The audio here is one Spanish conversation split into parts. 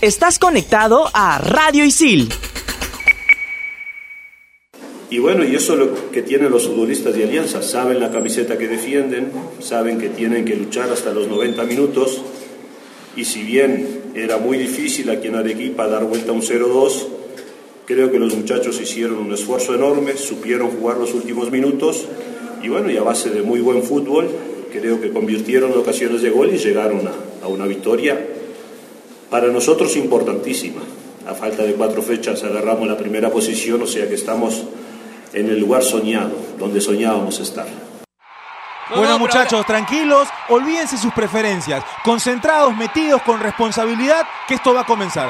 Estás conectado a Radio Isil. Y bueno, y eso es lo que tienen los futbolistas de Alianza. Saben la camiseta que defienden, saben que tienen que luchar hasta los 90 minutos. Y si bien era muy difícil aquí en Arequipa dar vuelta a un 0-2, creo que los muchachos hicieron un esfuerzo enorme, supieron jugar los últimos minutos. Y bueno, y a base de muy buen fútbol, creo que convirtieron ocasiones de gol y llegaron a, a una victoria para nosotros importantísima. A falta de cuatro fechas agarramos la primera posición, o sea que estamos en el lugar soñado, donde soñábamos estar. Bueno muchachos, tranquilos, olvídense sus preferencias, concentrados, metidos con responsabilidad, que esto va a comenzar.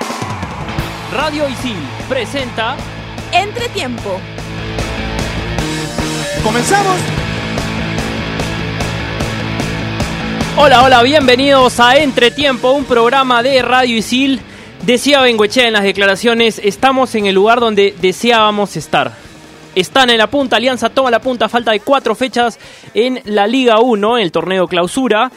Radio Isil presenta Entretiempo. ¿Comenzamos? Hola, hola, bienvenidos a Entretiempo, un programa de Radio Isil. Decía Bengoechea en las declaraciones, estamos en el lugar donde deseábamos estar. Están en la punta, Alianza toma la punta, falta de cuatro fechas en la Liga 1, el torneo clausura.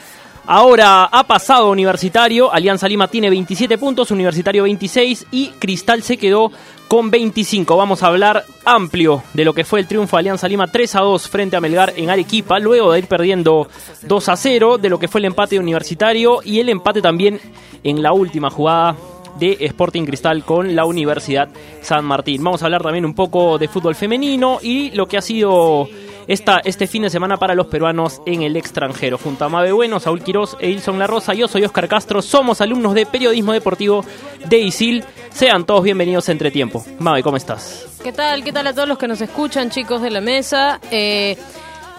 Ahora ha pasado Universitario, Alianza Lima tiene 27 puntos, Universitario 26 y Cristal se quedó con 25. Vamos a hablar amplio de lo que fue el triunfo de Alianza Lima 3 a 2 frente a Melgar en Arequipa, luego de ir perdiendo 2 a 0, de lo que fue el empate de Universitario y el empate también en la última jugada de Sporting Cristal con la Universidad San Martín. Vamos a hablar también un poco de fútbol femenino y lo que ha sido este fin de semana para los peruanos en el extranjero. Junto a Mabe Bueno, Saúl Quirós e Ilson La Rosa, yo soy Oscar Castro, somos alumnos de periodismo deportivo de ISIL. Sean todos bienvenidos a Entretiempo. Mabe, ¿cómo estás? ¿Qué tal? ¿Qué tal a todos los que nos escuchan, chicos de la mesa? Eh,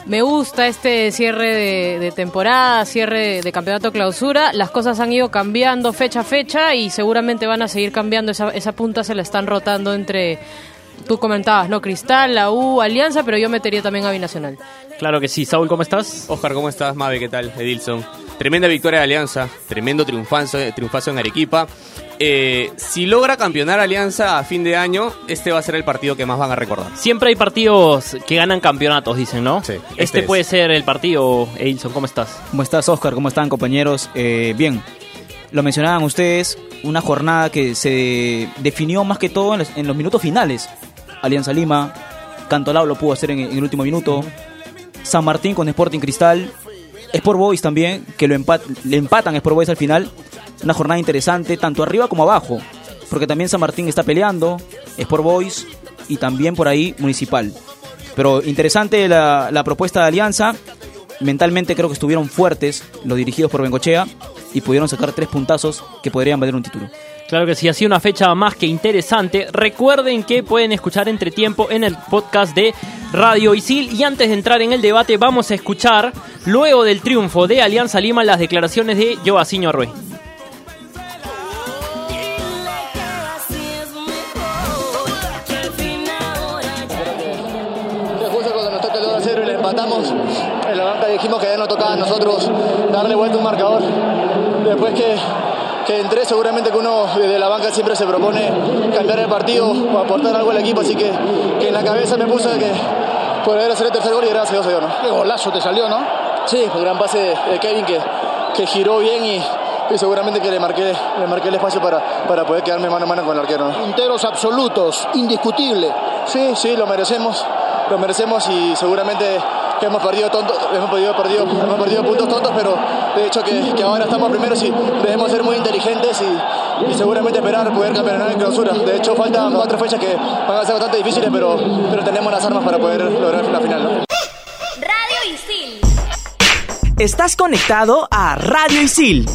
me gusta este cierre de, temporada, cierre de campeonato clausura. Las cosas han ido cambiando fecha a fecha y seguramente van a seguir cambiando. Esa punta se la están rotando entre, tú comentabas, ¿no? Cristal, la U, Alianza, pero yo metería también a Binacional. Claro que sí. Saúl, ¿cómo estás? Oscar, ¿cómo estás? Mabe, ¿qué tal? Edilson. Tremenda victoria de Alianza, tremendo triunfazo, triunfazo en Arequipa. Eh, si logra campeonar Alianza a fin de año, este va a ser el partido que más van a recordar. Siempre hay partidos que ganan campeonatos, dicen, ¿no? Sí, Este, este es. puede ser el partido, Edilson, ¿cómo estás? ¿Cómo estás, Oscar? ¿Cómo están, compañeros? Eh, bien, lo mencionaban ustedes, una jornada que se definió más que todo en los, minutos finales. Alianza Lima, Cantolao lo pudo hacer en, el último minuto, San Martín con Sporting Cristal, Sport Boys también, que lo le empatan Sport Boys al final. Una jornada interesante, tanto arriba como abajo, porque también San Martín está peleando, Sport Boys y también por ahí Municipal. Pero interesante la, la propuesta de Alianza. Mentalmente creo que estuvieron fuertes los dirigidos por Bengochea y pudieron sacar tres puntazos que podrían valer un título. Claro que sí, ha sido una fecha más que interesante. Recuerden que pueden escuchar entre tiempo en el podcast de Radio Isil. Y antes de entrar en el debate, vamos a escuchar, luego del triunfo de Alianza Lima, las declaraciones de Joaquín Arrué. Que justo cuando nos toca el 2 a 0 y le empatamos, en la banca dijimos que ya no tocaba a nosotros darle vuelta un marcador. Después que, que entré, seguramente que uno desde la banca siempre se propone cambiar el partido o aportar algo al equipo, así que, que en la cabeza me puse que poder hacer el tercer gol y gracias a Dios se dio, ¿no? Qué golazo te salió, ¿no? Sí, el gran pase de, de Kevin que, que giró bien y, y seguramente que le marqué, le marqué el espacio para, para poder quedarme mano a mano con el arquero. ¿no? Punteros absolutos, indiscutible. Sí, sí, lo merecemos, lo merecemos y seguramente que hemos perdido tonto, hemos perdido, perdido, hemos perdido puntos tontos, pero de hecho que, que ahora estamos primeros y debemos ser muy inteligentes y, y seguramente esperar poder campeonar en clausura. De hecho faltan cuatro fechas que van a ser bastante difíciles, pero, pero tenemos las armas para poder lograr la final. ¿no? Radio Isil. Estás conectado a Radio Isil.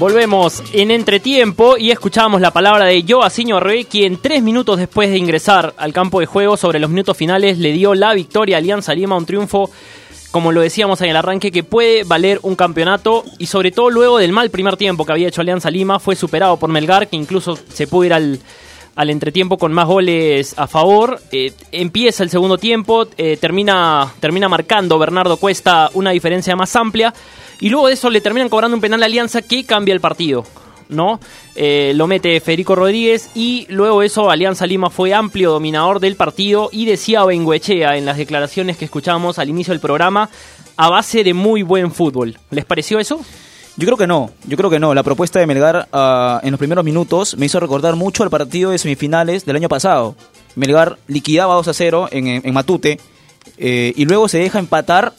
Volvemos en entretiempo y escuchamos la palabra de Joaquín Arrué, quien tres minutos después de ingresar al campo de juego sobre los minutos finales le dio la victoria a Alianza Lima, un triunfo como lo decíamos en el arranque, que puede valer un campeonato y sobre todo luego del mal primer tiempo que había hecho Alianza Lima, fue superado por Melgar, que incluso se pudo ir al, al entretiempo con más goles a favor. Eh, empieza el segundo tiempo, eh, termina, termina marcando Bernardo Cuesta una diferencia más amplia y luego de eso le terminan cobrando un penal a Alianza que cambia el partido. ¿no? Eh, lo mete Federico Rodríguez y luego eso Alianza Lima fue amplio dominador del partido y decía Benguechea en las declaraciones que escuchábamos al inicio del programa a base de muy buen fútbol. ¿Les pareció eso? Yo creo que no, yo creo que no. La propuesta de Melgar ah, en los primeros minutos me hizo recordar mucho al partido de semifinales del año pasado. Melgar liquidaba 2 a 0 en, en Matute eh, y luego se deja empatar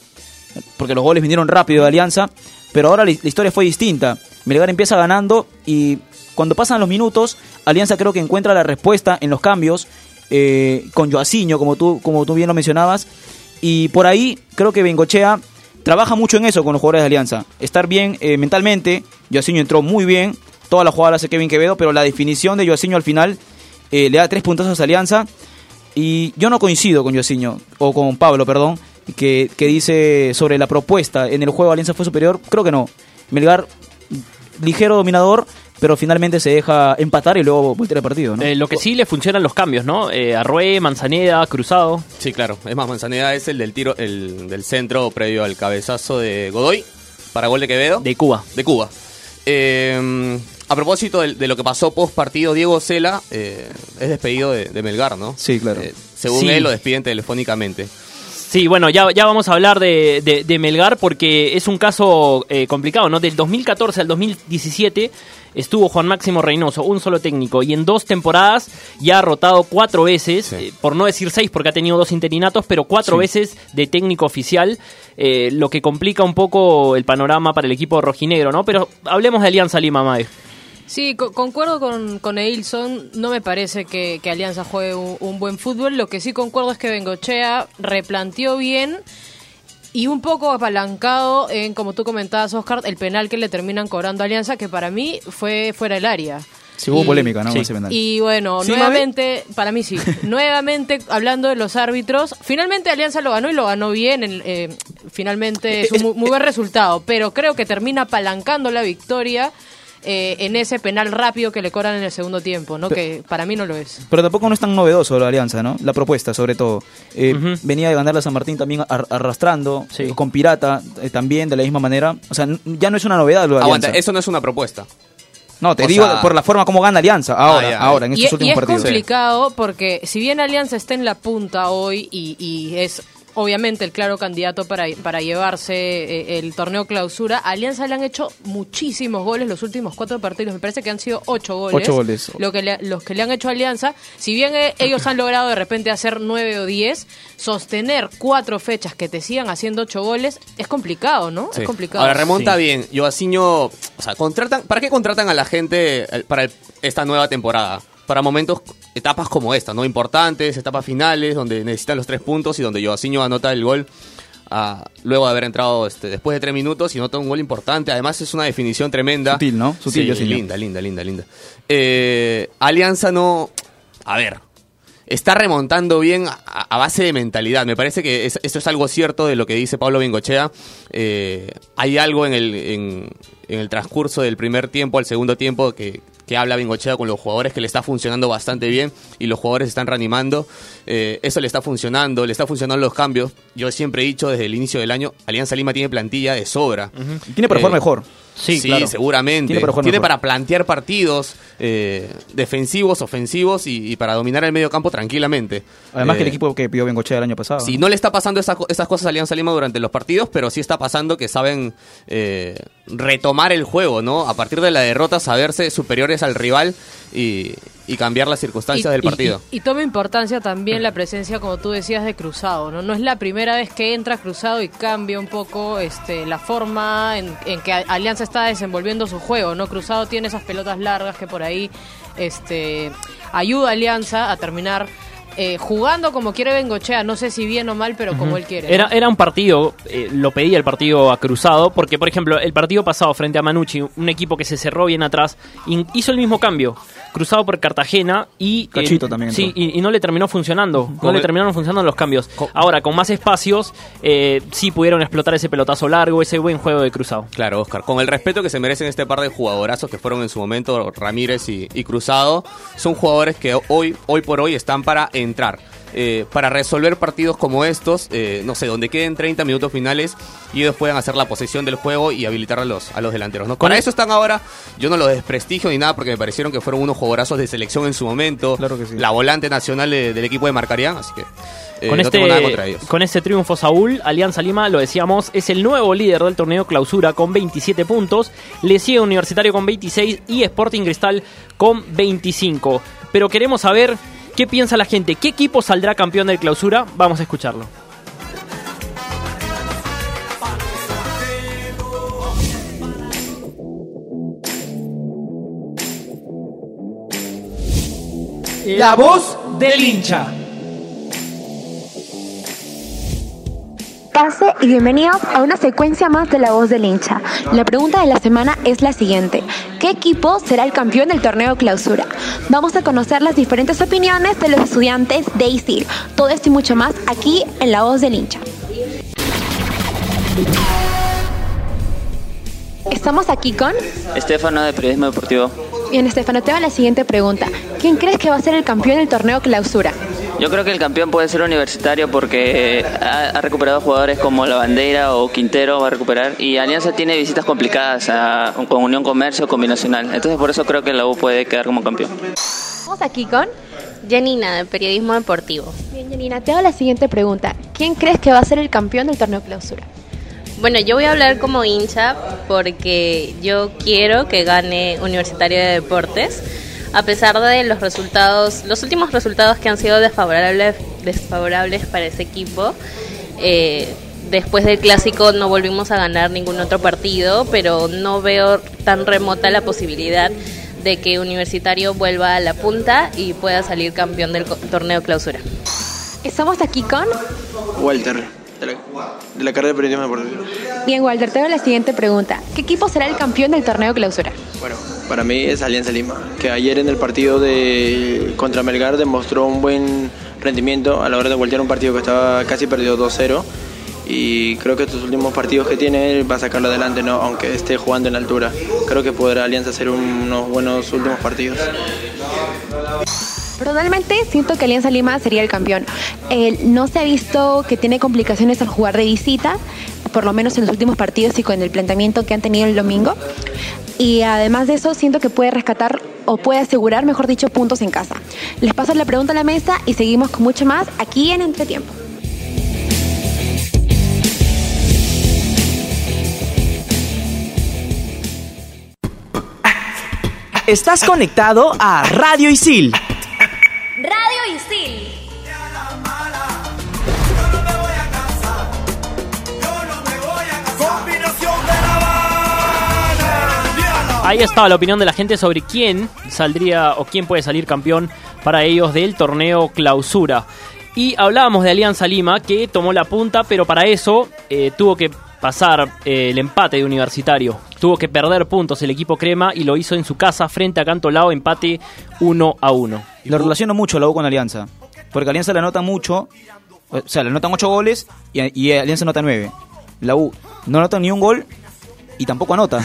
porque los goles vinieron rápido de Alianza, pero ahora la, la historia fue distinta. Melgar empieza ganando y cuando pasan los minutos, Alianza creo que encuentra la respuesta en los cambios eh, con Joaciño, como tú, como tú bien lo mencionabas, y por ahí creo que Bengochea trabaja mucho en eso con los jugadores de Alianza. Estar bien eh, mentalmente, Joaciño entró muy bien, toda la jugada la hace Kevin Quevedo, pero la definición de Joaciño al final eh, le da tres puntazos a Alianza. Y yo no coincido con Joaciño, o con Pablo, perdón, que, que dice sobre la propuesta. En el juego Alianza fue superior, creo que no. Melgar, ligero dominador, pero finalmente se deja empatar y luego voltear el partido. ¿no? Eh, lo que sí le funcionan los cambios, ¿no? Eh, Arrué, Manzaneda, Cruzado. Sí, claro. Es más, Manzaneda es el del tiro, el del centro previo al cabezazo de Godoy para gol de Quevedo. De Cuba. De Cuba. Eh, a propósito de, de lo que pasó post partido, Diego Cela eh, es despedido de, de Melgar, ¿no? Sí, claro. Eh, según Sí. él, lo despiden telefónicamente. Sí, bueno, ya, ya vamos a hablar de, de- de Melgar porque es un caso eh, complicado, ¿no? Del 2014 al 2017 estuvo Juan Máximo Reynoso, un solo técnico, y en dos temporadas ya ha rotado cuatro veces, Sí. eh, por no decir seis porque ha tenido dos interinatos, pero cuatro Sí. veces de técnico oficial, eh, lo que complica un poco el panorama para el equipo rojinegro, ¿no? Pero hablemos de Alianza Lima, Mae. Sí, co- concuerdo con, con Eilson. No me parece que, que Alianza juegue un, un buen fútbol. Lo que sí concuerdo es que Bengochea replanteó bien y un poco apalancado en, como tú comentabas, Oscar, el penal que le terminan cobrando a Alianza, que para mí fue fuera del área. Sí, hubo Y- polémica, ¿no? sí. con ese penal. Y bueno, ¿Sí, nuevamente, para mí sí, nuevamente hablando de los árbitros, finalmente Alianza lo ganó y lo ganó bien, en- eh, finalmente es un muy, muy buen resultado, pero creo que termina apalancando la victoria eh, en ese penal rápido que le cobran en el segundo tiempo, ¿no? que para mí no lo es. Pero tampoco no es tan novedoso la alianza, ¿no? La propuesta, sobre todo. Eh. Venía de ganar la San Martín también ar- arrastrando, Sí. con Pirata eh, también de la misma manera. O sea, ya no es una novedad lo de Aguanta, Alianza. eso no es una propuesta. No, te o digo sea- por la forma como gana Alianza, ahora, Ah, ya. ahora, en Y, estos y últimos es partidos. complicado porque si bien Alianza está en la punta hoy y, y es obviamente el claro candidato para, para llevarse eh, el torneo clausura, a Alianza le han hecho muchísimos goles los últimos cuatro partidos, me parece que han sido ocho goles. Ocho goles. Lo que le- los que le han hecho a Alianza, si bien eh, ellos han logrado de repente hacer nueve o diez, sostener cuatro fechas que te sigan haciendo ocho goles es complicado, ¿no? Sí. Es complicado. Ahora remonta Sí. bien. Joaciño, o sea, contratan, ¿para qué contratan a la gente eh, para el- esta nueva temporada? Para momentos, etapas como esta, ¿no? Importantes, etapas finales, donde necesitan los tres puntos y donde Joaciño anota el gol ah, luego de haber entrado este, después de tres minutos y nota un gol importante. Además es una definición tremenda. Sutil, ¿no? Sutil, Sí, linda, linda, linda, linda. Eh, Alianza no... A ver, está remontando bien a, a base de mentalidad. Me parece que es- eso es algo cierto de lo que dice Pablo Bengochea. Eh, hay algo en el, en, en el transcurso del primer tiempo al segundo tiempo que, que habla Bengochea con los jugadores que le está funcionando bastante bien y los jugadores están reanimando. Eh, eso le está funcionando, le está funcionando los cambios. Yo siempre he dicho desde el inicio del año, Alianza Lima tiene plantilla de sobra. Tiene jugar Eh, mejor. Sí, Sí, claro. seguramente. Tiene Tiene para plantear partidos eh, defensivos, ofensivos y, y para dominar el medio campo tranquilamente. Además que el Eh, equipo que pidió Bengochea el año pasado. Sí, no le está pasando esas, co- esas cosas a Alianza Lima durante los partidos, pero sí está pasando que saben eh, retomar el juego, ¿no? A partir de la derrota, saberse superiores al rival y, y cambiar las circunstancias del partido. Y, y toma importancia también la presencia, como tú decías, de Cruzado, ¿no? No es la primera vez que entra Cruzado y cambia un poco este, la forma en, en que Alianza está desenvolviendo su juego, ¿no? Cruzado tiene esas pelotas largas que por ahí este, ayuda a Alianza a terminar eh, jugando como quiere Bengochea, no sé si bien o mal, pero como él quiere. ¿no? Era, era un partido, eh, lo pedía el partido a Cruzado, porque por ejemplo, el partido pasado frente a Manucci, un equipo que se cerró bien atrás, hizo el mismo cambio, cruzado por Cartagena y... eh, Cachito también Sí, y, y no le terminó funcionando, no le terminaron funcionando los cambios. Ahora, con más espacios, eh, sí pudieron explotar ese pelotazo largo, ese buen juego de Cruzado. Claro, Oscar. Con el respeto que se merecen este par de jugadorazos que fueron en su momento Ramírez y, y Cruzado, son jugadores que hoy, hoy por hoy están para entrar. eh, para resolver partidos como estos, eh, no sé, donde queden 30 minutos finales y ellos puedan hacer la posesión del juego y habilitar a los, a los delanteros. ¿no? Para eso están ahora, yo no los desprestigio ni nada porque me parecieron que fueron unos jugadorazos de selección en su momento. Claro que sí. La volante nacional de- del equipo de Marcarián, así que eh, con, no tengo nada contra este, ellos. con este triunfo, Saúl, Alianza Lima, lo decíamos, es el nuevo líder del torneo clausura con 27 puntos. Le sigue Universitario con 26 y Sporting Cristal con 25. Pero queremos saber qué piensa la gente. ¿Qué equipo saldrá campeón del clausura? Vamos a escucharlo. La voz del hincha. Pase y bienvenidos a una secuencia más de La Voz del Hincha. La pregunta de la semana es la siguiente. ¿Qué equipo será el campeón del torneo clausura? Vamos a conocer las diferentes opiniones de los estudiantes de ISIL. Todo esto y mucho más aquí en La Voz del Hincha. Estamos aquí con... Estefano de Periodismo Deportivo. Bien, Estefano, te hago la siguiente pregunta. ¿Quién crees que va a ser el campeón del torneo clausura? Yo creo que el campeón puede ser universitario porque ha, ha recuperado jugadores como La Bandera o Quintero va a recuperar y Alianza tiene visitas complicadas a- con Unión Comercio, con Binacional. Entonces por eso creo que la U puede quedar como campeón. Estamos aquí con... Janina, de Periodismo Deportivo. Bien, Janina, te hago la siguiente pregunta. ¿Quién crees que va a ser el campeón del torneo clausura? Bueno, yo voy a hablar como hincha porque yo quiero que gane Universitario de Deportes, a pesar de los resultados, los últimos resultados que han sido desfavorables, desfavorables para ese equipo. Eh, después del clásico no volvimos a ganar ningún otro partido, pero no veo tan remota la posibilidad de que Universitario vuelva a la punta y pueda salir campeón del torneo clausura. Estamos aquí con... Walter, de la, de la carrera de periodismo deportivo. Bien, Walter, te hago la siguiente pregunta. ¿Qué equipo será el campeón del torneo clausura? Bueno, para mí es Alianza Lima, que ayer en el partido de contra Melgar demostró un buen rendimiento a la hora de voltear un partido que estaba casi perdido 2-0 y creo que estos últimos partidos que tiene va a sacarlo adelante, ¿no? aunque esté jugando en altura. Creo que podrá Alianza hacer un- unos buenos últimos partidos. Personalmente siento que Alianza Lima sería el campeón. Eh, no se ha visto que tiene complicaciones al jugar de visita, por lo menos en los últimos partidos y con el planteamiento que han tenido el domingo. Y además de eso, siento que puede rescatar o puede asegurar, mejor dicho, puntos en casa. Les paso la pregunta a la mesa y seguimos con mucho más aquí en Entretiempo. Estás conectado a Radio Isil. Ahí estaba la opinión de la gente sobre quién saldría o quién puede salir campeón para ellos del torneo clausura. Y hablábamos de Alianza Lima que tomó la punta, pero para eso eh, tuvo que pasar eh, el empate de Universitario. Tuvo que perder puntos el equipo Crema y lo hizo en su casa frente a Cantolao, empate 1 a 1. Lo relaciono mucho la U con Alianza. Porque Alianza le anota mucho. O sea, le anotan 8 goles y, Alianza anota 9. La U no anota ni un gol y tampoco anota.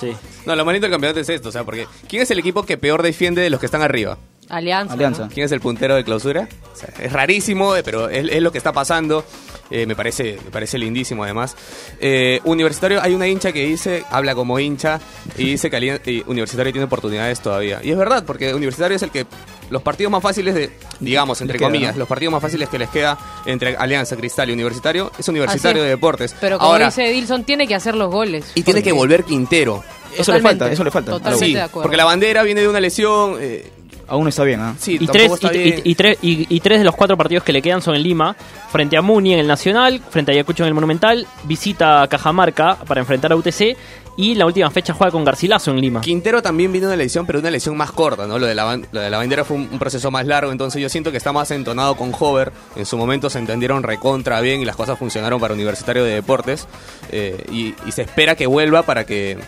Sí. No, lo más lindo del campeonato es esto, o sea, porque ¿quién es el equipo que peor defiende de los que están arriba? Alianza. Alianza. ¿Quién es el puntero de clausura? O sea, es rarísimo, eh, pero es, es lo que está pasando. Eh, me parece me parece lindísimo además. Eh, universitario, hay una hincha que dice, habla como hincha, y dice que y Universitario tiene oportunidades todavía. Y es verdad, porque Universitario es el que los partidos más fáciles de, digamos, entre queda, comillas, ¿no? los partidos más fáciles que les queda entre Alianza, Cristal y Universitario, es Universitario de es. Deportes. Pero como Ahora, dice Edilson, tiene que hacer los goles. y tiene que volver Quintero. Eso le falta, eso le falta. Totalmente Sí, de acuerdo. porque la bandera viene de una lesión. eh, Aún está bien, ¿ah? sí, Y tres, está y, bien. y- y tres, y- y tres de los cuatro partidos que le quedan son en Lima, frente a Muni en el Nacional, frente a Ayacucho en el Monumental, visita a Cajamarca para enfrentar a UTC y la última fecha juega con Garcilaso en Lima. Quintero también vino de una lesión, pero una lesión más corta, ¿no? Lo de la, lo de la bandera fue un, un proceso más largo, entonces yo siento que está más entonado con Hover. En su momento se entendieron recontra bien y las cosas funcionaron para Universitario de Deportes. eh, y, y se espera que vuelva para que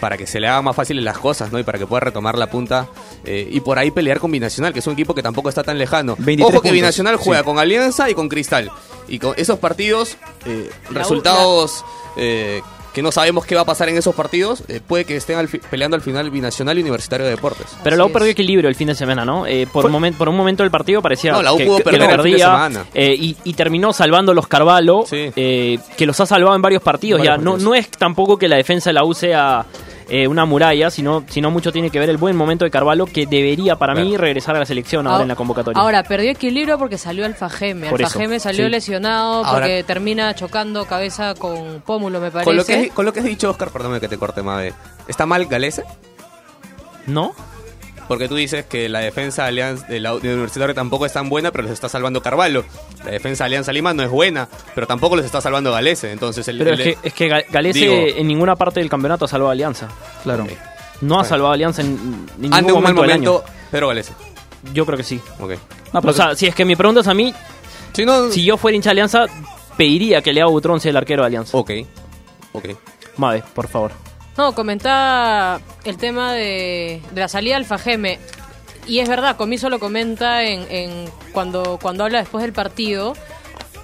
para que se le hagan más fáciles las cosas, ¿no? Y para que pueda retomar la punta eh, y por ahí pelear con Binacional, que es un equipo que tampoco está tan lejano. 23 Ojo que puntos, Binacional juega sí. con Alianza y con Cristal. Y con esos partidos, eh, resultados eh, que no sabemos qué va a pasar en esos partidos, eh, puede que estén al peleando al final Binacional y Universitario de Deportes. Pero la U perdió equilibrio el fin de semana, ¿no? Eh, por, un momen- por un momento del partido parecía No, la U que, pudo que perder lo el fin de perdía semana. eh, y, y terminó salvando los Carvalho, eh, que los ha salvado en varios partidos. Varios ya no, partidos. no es tampoco que la defensa de la U sea eh, una muralla, sino, sino mucho tiene que ver el buen momento de Carvalho, que debería para mí regresar a la selección ahora Ah, en la convocatoria. Ahora, perdió equilibrio porque salió Alfa Geme. Por Alfa eso, Geme salió sí. lesionado Ahora- porque termina chocando cabeza con Pómulo, me parece. Con lo, que, con lo que has dicho, Oscar, perdóname que te corte, Mabe. ¿Está mal Galese? ¿No? Porque tú dices que la defensa de Alianza de la de Universitario tampoco es tan buena, pero los está salvando Carvalho. La defensa de Alianza Lima no es buena, pero tampoco los está salvando Galese. Entonces el, Pero el- es que, es que Galese Digo- en ninguna parte del campeonato ha salvado a Alianza. Claro. No ha salvado a Alianza en, en ningún ande un mal momento del año. momento, pero Galese. Yo creo que sí. Ok. o sea, si es que me preguntas a mí, si yo fuera hincha de Alianza, pediría que Leo Butrón sea el arquero de Alianza. Ok. Ok. Mave, por favor. No, comentaba el tema de, la salida de Alfa Geme. Y es verdad, Comiso lo comenta en, en cuando, cuando habla después del partido.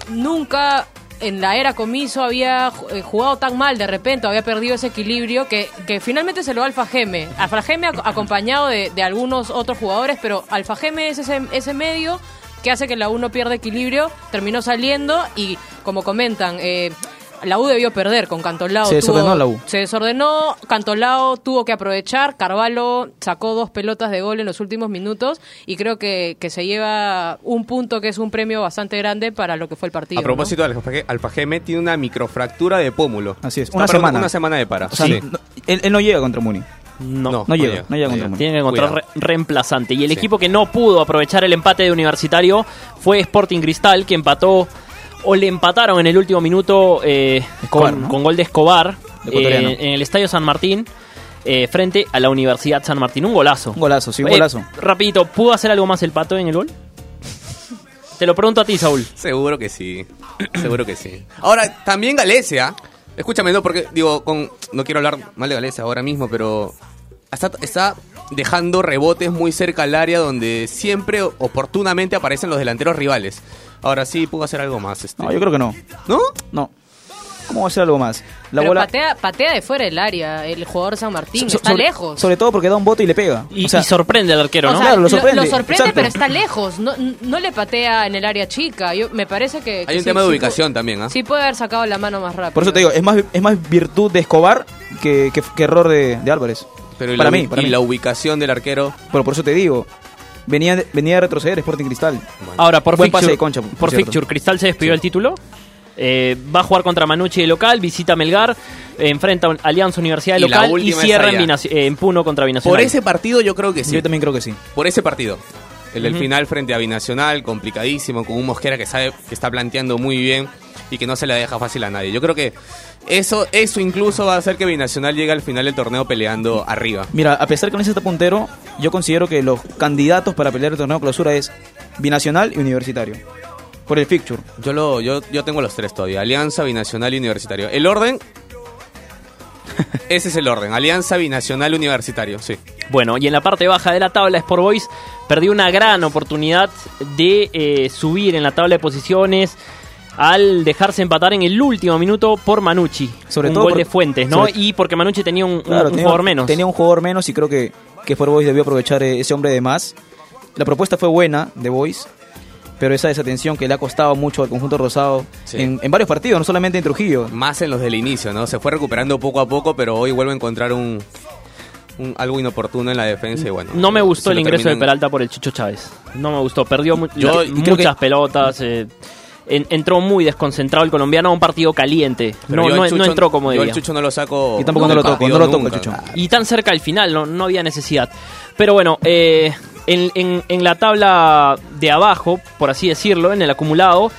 Nunca en la era Comiso había eh, jugado tan mal de repente, había perdido ese equilibrio que, que finalmente se lo da Alfa Geme. Alfa Geme ac- acompañado de, algunos otros jugadores, pero Alfa Geme es ese, medio que hace que la U no pierda equilibrio, terminó saliendo y como comentan, eh, la U debió perder con Cantolao. Se desordenó la U. Se desordenó, Cantolao tuvo que aprovechar, Carvalho sacó dos pelotas de gol en los últimos minutos y creo que, que se lleva un punto que es un premio bastante grande para lo que fue el partido. A propósito, Alfa Ge- Alfa Geme tiene una microfractura de pómulo. Así es, Está una semana. Una semana de para. O sea, Sí. no- él, él no llega contra Muni. No, No, llega, no llega contra Muni. Tiene que encontrar re- reemplazante. Y el equipo que no pudo aprovechar el empate de Universitario fue Sporting Cristal, que empató o le empataron en el último minuto eh, Escobar, con, ¿no? con gol de Escobar eh, en el Estadio San Martín. eh, frente a la Universidad San Martín. Un golazo. Un golazo, sí, un Eh, golazo. rapidito, ¿pudo hacer algo más el pato en el gol? Te lo pregunto a ti, Saúl. Seguro que sí. Seguro que sí. Ahora, también Galecia. Escúchame, no, porque, digo, con, no quiero hablar mal de Galecia ahora mismo, pero está, está dejando rebotes muy cerca al área donde siempre oportunamente aparecen los delanteros rivales. Ahora sí, pudo hacer algo más. Este. No, yo creo que no. ¿No? No. ¿Cómo va a ser algo más? La Pero bola. patea, patea de fuera del área el jugador San Martín, so- está sobre- lejos. Sobre todo porque da un bote y le pega. Y, O sea, y sorprende al arquero, O ¿no? sea, Claro, lo sorprende, exacto. pero está lejos. No, no le patea en el área chica. Yo, me parece que. que Hay un sí- tema de sí ubicación también, ¿ah? pu- Sí puede haber sacado la mano más rápido. por eso te digo, es más, es más virtud de Escobar que, que- que error de, de Álvarez. Pero para la, mí, para y mí. la ubicación del arquero. Pero por eso te digo, venía, de- venía de retroceder Sporting Cristal. Ahora, por Buen fixture, pase de concha, por por fixture, Cristal se despidió el título. Eh, va a jugar contra Manucci de local, visita Melgar, eh, enfrenta a Alianza Universidad de Y local y cierra en, eh, en Puno contra Binacional. Por ese partido yo creo que sí. Yo también creo que sí. Por ese partido. El del final frente a Binacional, complicadísimo, con un Mosquera que sabe que está planteando muy bien y que no se la deja fácil a nadie. Yo creo que eso, eso incluso va a hacer que Binacional llegue al final del torneo peleando arriba. Mira, a pesar que no está puntero, yo considero que los candidatos para pelear el torneo de clausura es Binacional y Universitario. Por el fixture. Yo lo, yo, yo tengo los tres todavía, Alianza, Binacional y Universitario. El orden, ese es el orden, Alianza, Binacional, Universitario, sí. Bueno, y en la parte baja de la tabla, Sport Boys perdió una gran oportunidad de eh, subir en la tabla de posiciones al dejarse empatar en el último minuto por Manucci. Sobre un todo gol por- de Fuentes, ¿no? sobre- Y porque Manucci tenía un, un- Claro, un tenía, jugador menos. Tenía un jugador menos y creo que, que Boys debió aprovechar eh, ese hombre de más. La propuesta fue buena de Boys, pero esa desatención que le ha costado mucho al conjunto rosado Sí. en, en varios partidos, no solamente en Trujillo. Más en los del inicio, ¿no? Se fue recuperando poco a poco, pero hoy vuelve a encontrar un, un- algo inoportuno en la defensa y bueno. No me gustó el ingreso de Peralta por el Chicho Chávez. No me gustó. Perdió mu- Yo- la- y creo muchas que- pelotas. eh, en- entró muy desconcentrado el colombiano a un partido caliente. Pero No, yo no, no Chucho- entró como yo debía. al Chucho no lo saco. Y tampoco no lo nunca, toco, no lo toco, nunca. Chucho. Y tan cerca al final, no, no había necesidad. Pero bueno, eh, en, en- en la tabla de abajo, por así decirlo, en el acumulado,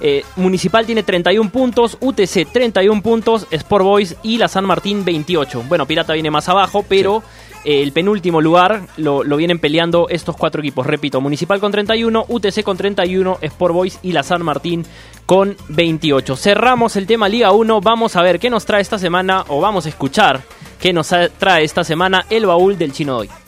eh, Municipal tiene 31 puntos, UTC 31 puntos, Sport Boys y la San Martín 28. Bueno, Pirata viene más abajo, pero el penúltimo lugar lo, lo vienen peleando estos cuatro equipos. Repito, Municipal con 31, UTC con 31, Sport Boys y la San Martín con 28. Cerramos el tema Liga 1, vamos a ver qué nos trae esta semana, o vamos a escuchar qué nos trae esta semana el baúl del Chino Doy.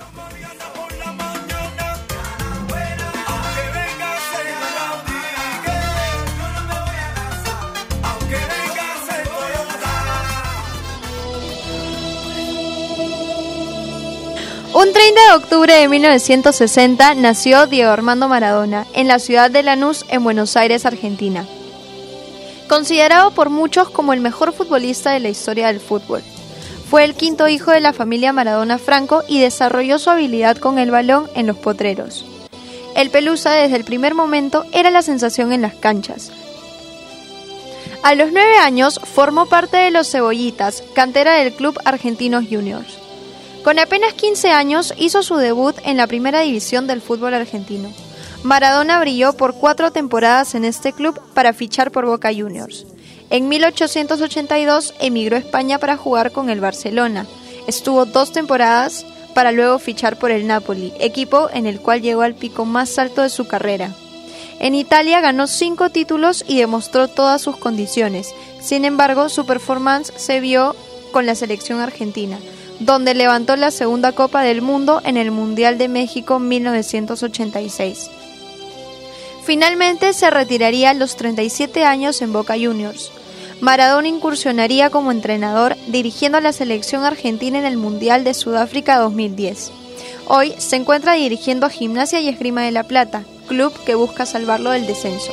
Un 30 de octubre de 1960 nació Diego Armando Maradona en la ciudad de Lanús, en Buenos Aires, Argentina. Considerado por muchos como el mejor futbolista de la historia del fútbol. Fue el quinto hijo de la familia Maradona Franco y desarrolló su habilidad con el balón en los potreros. El Pelusa desde el primer momento era la sensación en las canchas. A los nueve años formó parte de los Cebollitas, cantera del club Argentinos Juniors. Con apenas 15 años hizo su debut en la primera división del fútbol argentino. Maradona brilló por cuatro temporadas en este club para fichar por Boca Juniors. En 1882 emigró a España para jugar con el Barcelona. Estuvo dos temporadas para luego fichar por el Napoli, equipo en el cual llegó al pico más alto de su carrera. En Italia ganó cinco títulos y demostró todas sus condiciones. Sin embargo, su performance se vio con la selección argentina, donde levantó la segunda Copa del Mundo en el Mundial de México 1986. Finalmente se retiraría a los 37 años en Boca Juniors. Maradona incursionaría como entrenador dirigiendo a la selección argentina en el Mundial de Sudáfrica 2010. Hoy se encuentra dirigiendo a Gimnasia y Esgrima de la Plata, club que busca salvarlo del descenso.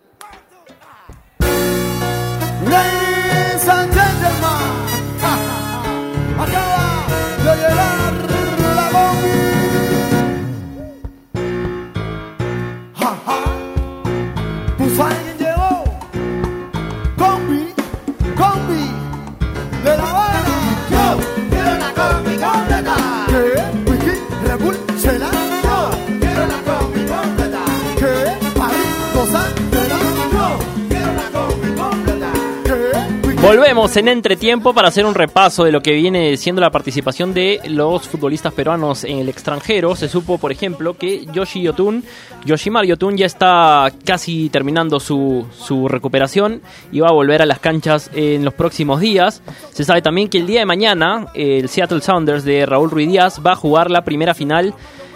Volvemos en entretiempo para hacer un repaso de lo que viene siendo la participación de los futbolistas peruanos en el extranjero. Se supo, por ejemplo, que Yoshi Yotun, Yoshimar Yotun ya está casi terminando su, su recuperación y va a volver a las canchas en los próximos días. Se sabe también que el día de mañana el Seattle Sounders de Raúl Ruiz Díaz va a jugar la primera final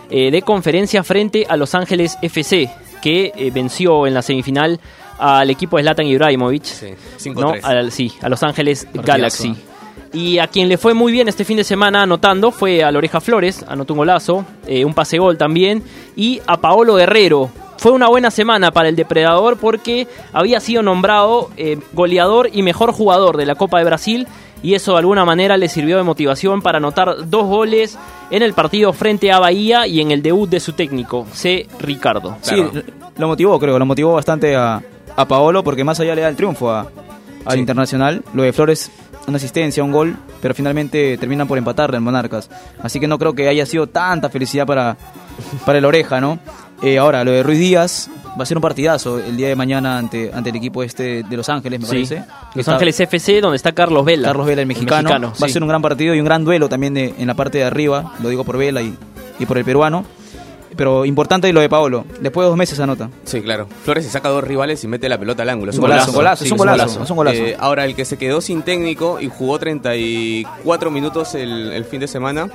eh, de conferencia frente a Los Ángeles FC, que eh, venció en la semifinal al equipo de Zlatan Ibrahimovic. ¿no? 5-3. Al- sí, a Los Ángeles Partidazo. Galaxy. Y a quien le fue muy bien este fin de semana anotando fue a Loreja Flores, anotó un golazo, eh, un pase gol también, y a Paolo Guerrero. Fue una buena semana para el depredador porque había sido nombrado eh, goleador y mejor jugador de la Copa de Brasil y eso de alguna manera le sirvió de motivación para anotar dos goles en el partido frente a Bahía y en el debut de su técnico, C. Ricardo. Sí, lo motivó, creo, lo motivó bastante a, a Paolo porque más allá le da el triunfo a- al Internacional. Lo de Flores, una asistencia, un gol, pero finalmente terminan por empatarle en Monarcas. Así que no creo que haya sido tanta felicidad para, para el Oreja, ¿no? Eh, ahora, lo de Ruiz Díaz va a ser un partidazo el día de mañana ante, ante el equipo este de Los Ángeles, me Sí. parece. Los Está- Ángeles FC, donde está Carlos Vela. Carlos Vela, el mexicano. va a ser un gran partido y un gran duelo también de- en la parte de arriba, lo digo por Vela y, y por el peruano. Pero importante lo de Paolo, después de dos meses anota. Sí, claro. Flores se saca dos rivales y mete la pelota al ángulo. Es Un golazo, golazo, es un golazo, es un golazo. Eh, ahora, el que se quedó sin técnico y jugó 34 minutos el, el fin de semana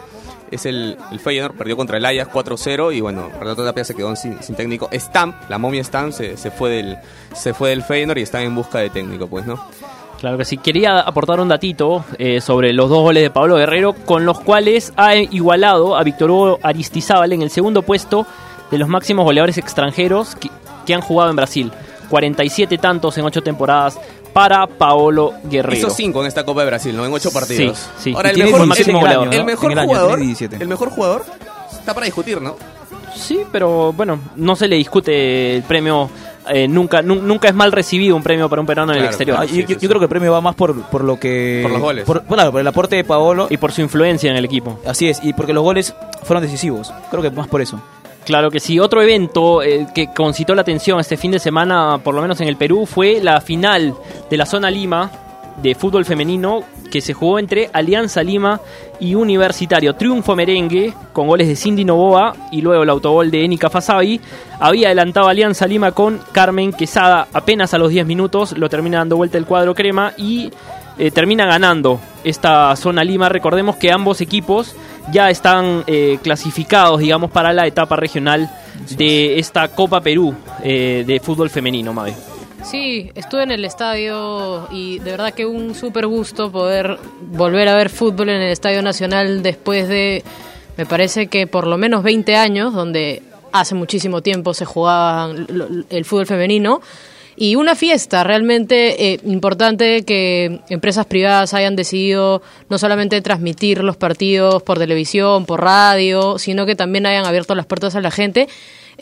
es el, el Feyenoord. Perdió contra el Ajax 4-0 y bueno, Renato Tapia se quedó sin, sin técnico. Stamp, la momia Stamp, se, se fue del se fue del Feyenoord y está en busca de técnico, pues, ¿no? Claro que sí. Quería aportar un datito eh, sobre los dos goles de Pablo Guerrero, con los cuales ha igualado a Víctor Hugo Aristizábal en el segundo puesto de los máximos goleadores extranjeros que, que han jugado en Brasil. 47 tantos en 8 temporadas para Paolo Guerrero. Hizo 5 en esta Copa de Brasil, ¿no? En 8 partidos. Sí, sí. Ahora, el mejor, 17 el- ¿no? mejor En el año, jugador, tiene 17. el mejor jugador está para discutir, ¿no? Sí, pero bueno, no se le discute el premio. Eh, nunca, nu- nunca es mal recibido un premio para un peruano en el Claro, exterior. ah, yo, creo que el premio va más por, por lo que... Por los goles. Por, claro, por el aporte de Paolo. Y por su influencia en el equipo. Así es, y porque los goles fueron decisivos. Creo que más por eso. Claro que sí. Otro evento eh, que concitó la atención este fin de semana, por lo menos en el Perú, fue la final de la zona Lima de fútbol femenino que se jugó entre Alianza Lima y Universitario. Triunfo merengue con goles de Cindy Novoa y luego el autogol de Enika Fasabi. Había adelantado Alianza Lima con Carmen Quesada apenas a los 10 minutos. Lo termina dando vuelta el cuadro crema y eh, termina ganando esta zona Lima. Recordemos que ambos equipos ya están eh, clasificados, digamos, para la etapa regional de esta Copa Perú eh, de fútbol femenino, Mabe. Sí, estuve en el estadio y de verdad que un súper gusto poder volver a ver fútbol en el Estadio Nacional después de, me parece que por lo menos 20 años, donde hace muchísimo tiempo se jugaba el fútbol femenino. Y una fiesta realmente eh, importante que empresas privadas hayan decidido no solamente transmitir los partidos por televisión, por radio, sino que también hayan abierto las puertas a la gente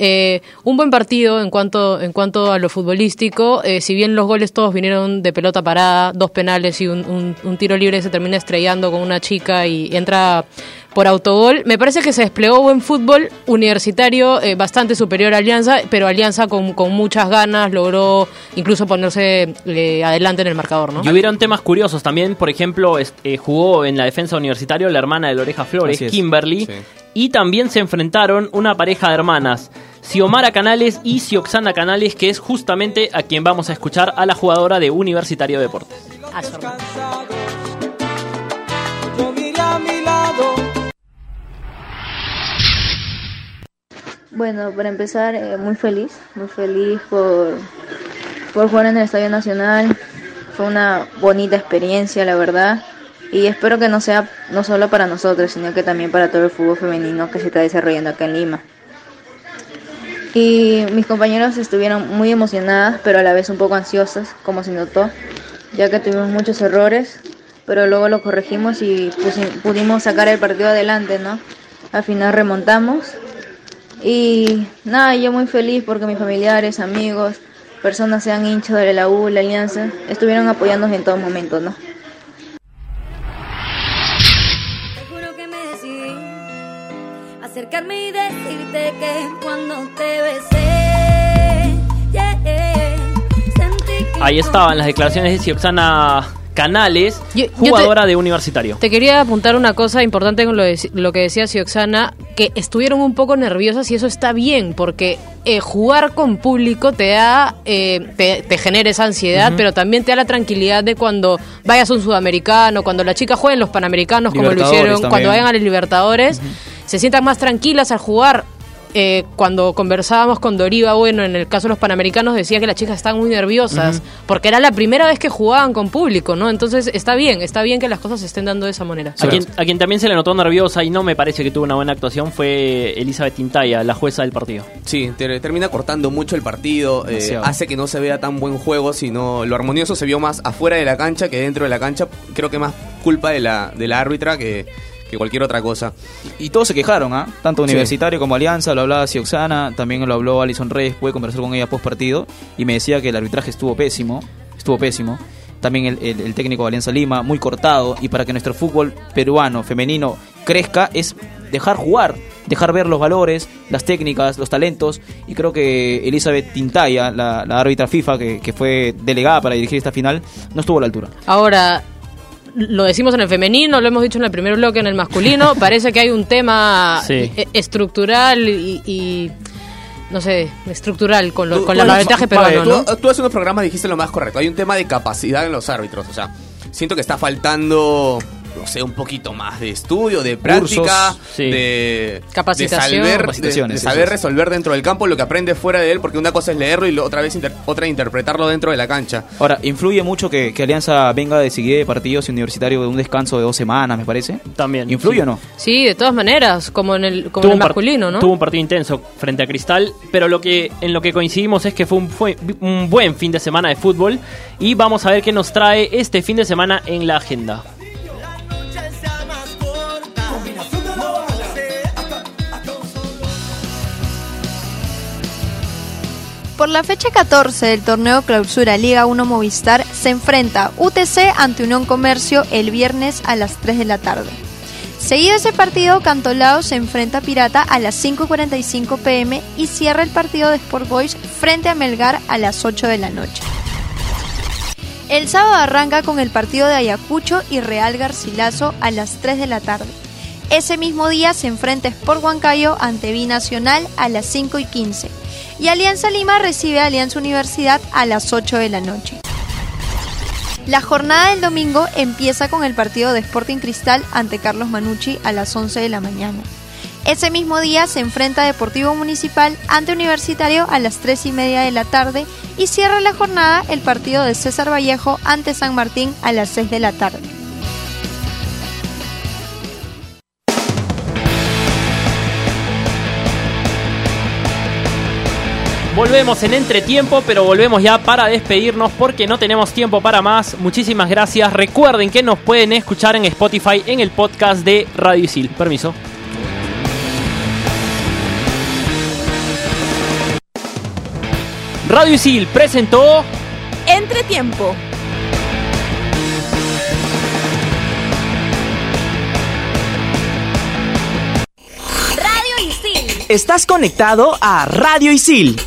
eh, un buen partido en cuanto, en cuanto a lo futbolístico, eh, si bien los goles todos vinieron de pelota parada, dos penales y un, tiro libre se termina estrellando con una chica y entra por autogol. Me parece que se desplegó buen fútbol universitario, eh, bastante superior a Alianza, pero Alianza con, con muchas ganas logró incluso ponerse adelante en el marcador. ¿no? Y hubieron temas curiosos también, por ejemplo, jugó en la defensa universitario la hermana de Loreja Flores, Kimberly, y también se enfrentaron una pareja de hermanas. Xiomara Canales y Xioxana Canales, que es justamente a quien vamos a escuchar a la jugadora de Universitario Deportes. Bueno, para empezar, eh, muy feliz, muy feliz por, por jugar en el Estadio Nacional. Fue una bonita experiencia, la verdad y espero que no sea no solo para nosotros, sino que también para todo el fútbol femenino que se está desarrollando acá en Lima. Y mis compañeros estuvieron muy emocionadas, pero a la vez un poco ansiosas, como se notó, ya que tuvimos muchos errores, pero luego lo corregimos y pudimos sacar el partido adelante, ¿no? Al final remontamos y nada, yo muy feliz porque mis familiares, amigos, personas sean hinchas de la U, la Alianza, estuvieron apoyándonos en todo momento, ¿no? Acercarme y decirte que cuando te besé, Ahí estaban las declaraciones de Sioxana Canales, jugadora de universitario. Te quería apuntar una cosa importante con lo, lo que decía Sioxana, que estuvieron un poco nerviosas y eso está bien, porque eh, jugar con público te da, eh, te, genera esa ansiedad, pero también te da la tranquilidad de cuando vayas a un sudamericano, cuando la chica juegue en los panamericanos, como lo hicieron, cuando vayan a los Libertadores se sientan más tranquilas al jugar. Eh, cuando conversábamos con Doriva, bueno, en el caso de los panamericanos decía que las chicas estaban muy nerviosas, porque era la primera vez que jugaban con público, ¿no? Entonces está bien, está bien que las cosas se estén dando de esa manera. A, quien, a quien también se le notó nerviosa y no me parece que tuvo una buena actuación fue Elizabeth Tintaya, la jueza del partido. Sí, termina cortando mucho el partido, eh, hace que no se vea tan buen juego, sino lo armonioso se vio más afuera de la cancha que dentro de la cancha. Creo que más culpa de la, de la árbitra que que cualquier otra cosa. Y, todos se quejaron, ¿ah? Tanto Universitario como Alianza, lo hablaba Sioxana, también lo habló Alison Reyes, pude conversar con ella post partido y me decía que el arbitraje estuvo pésimo, estuvo pésimo. También el, técnico de Alianza Lima, muy cortado, y para que nuestro fútbol peruano, femenino, crezca, es dejar jugar, dejar ver los valores, las técnicas, los talentos. Y creo que Elizabeth Tintaya, la, árbitra FIFA que, que, fue delegada para dirigir esta final, no estuvo a la altura. Ahora, lo decimos en el femenino, lo hemos dicho en el primer bloque en el masculino, parece que hay un tema e-, estructural y, no sé, estructural con, lo, con el arbitraje peruano, ¿no? Tú, tú hace unos programas dijiste lo más correcto, hay un tema de capacidad en los árbitros, o sea, siento que está faltando no sé, un poquito más de estudio, de práctica, de capacitación, de saber, resolver dentro del campo lo que aprende fuera de él, porque una cosa es leerlo y otra vez otra interpretarlo dentro de la cancha. Ahora, influye mucho que, Alianza venga de seguir partidos universitarios de un descanso de dos semanas, me parece. También. ¿Influye o no? Sí, de todas maneras, como en el, como masculino, ¿no? Tuvo un partido intenso frente a Cristal, pero lo que en lo que coincidimos es que fue un, fue un buen fin de semana de fútbol y vamos a ver qué nos trae este fin de semana en la agenda. Por la fecha 14 del torneo Clausura Liga 1 Movistar se enfrenta UTC ante Unión Comercio el viernes a las 3 de la tarde. Seguido ese partido, Cantolao se enfrenta a Pirata a las 5.45 pm y cierra el partido de Sport Boys frente a Melgar a las 8 de la noche. El sábado arranca con el partido de Ayacucho y Real Garcilaso a las 3 de la tarde. Ese mismo día se enfrenta Sport Huancayo ante Binacional a las 5 y 15. Y Alianza Lima recibe a Alianza Universidad a las 8 de la noche. La jornada del domingo empieza con el partido de Sporting Cristal ante Carlos Manucci a las 11 de la mañana. Ese mismo día se enfrenta Deportivo Municipal ante Universitario a las 3 y media de la tarde y cierra la jornada el partido de César Vallejo ante San Martín a las 6 de la tarde. Volvemos en entretiempo, pero volvemos ya para despedirnos porque no tenemos tiempo para más. Muchísimas gracias. Recuerden que nos pueden escuchar en Spotify en el podcast de Radio Isil. Permiso. Radio Isil presentó Entretiempo. Radio Isil. Estás conectado a Radio Isil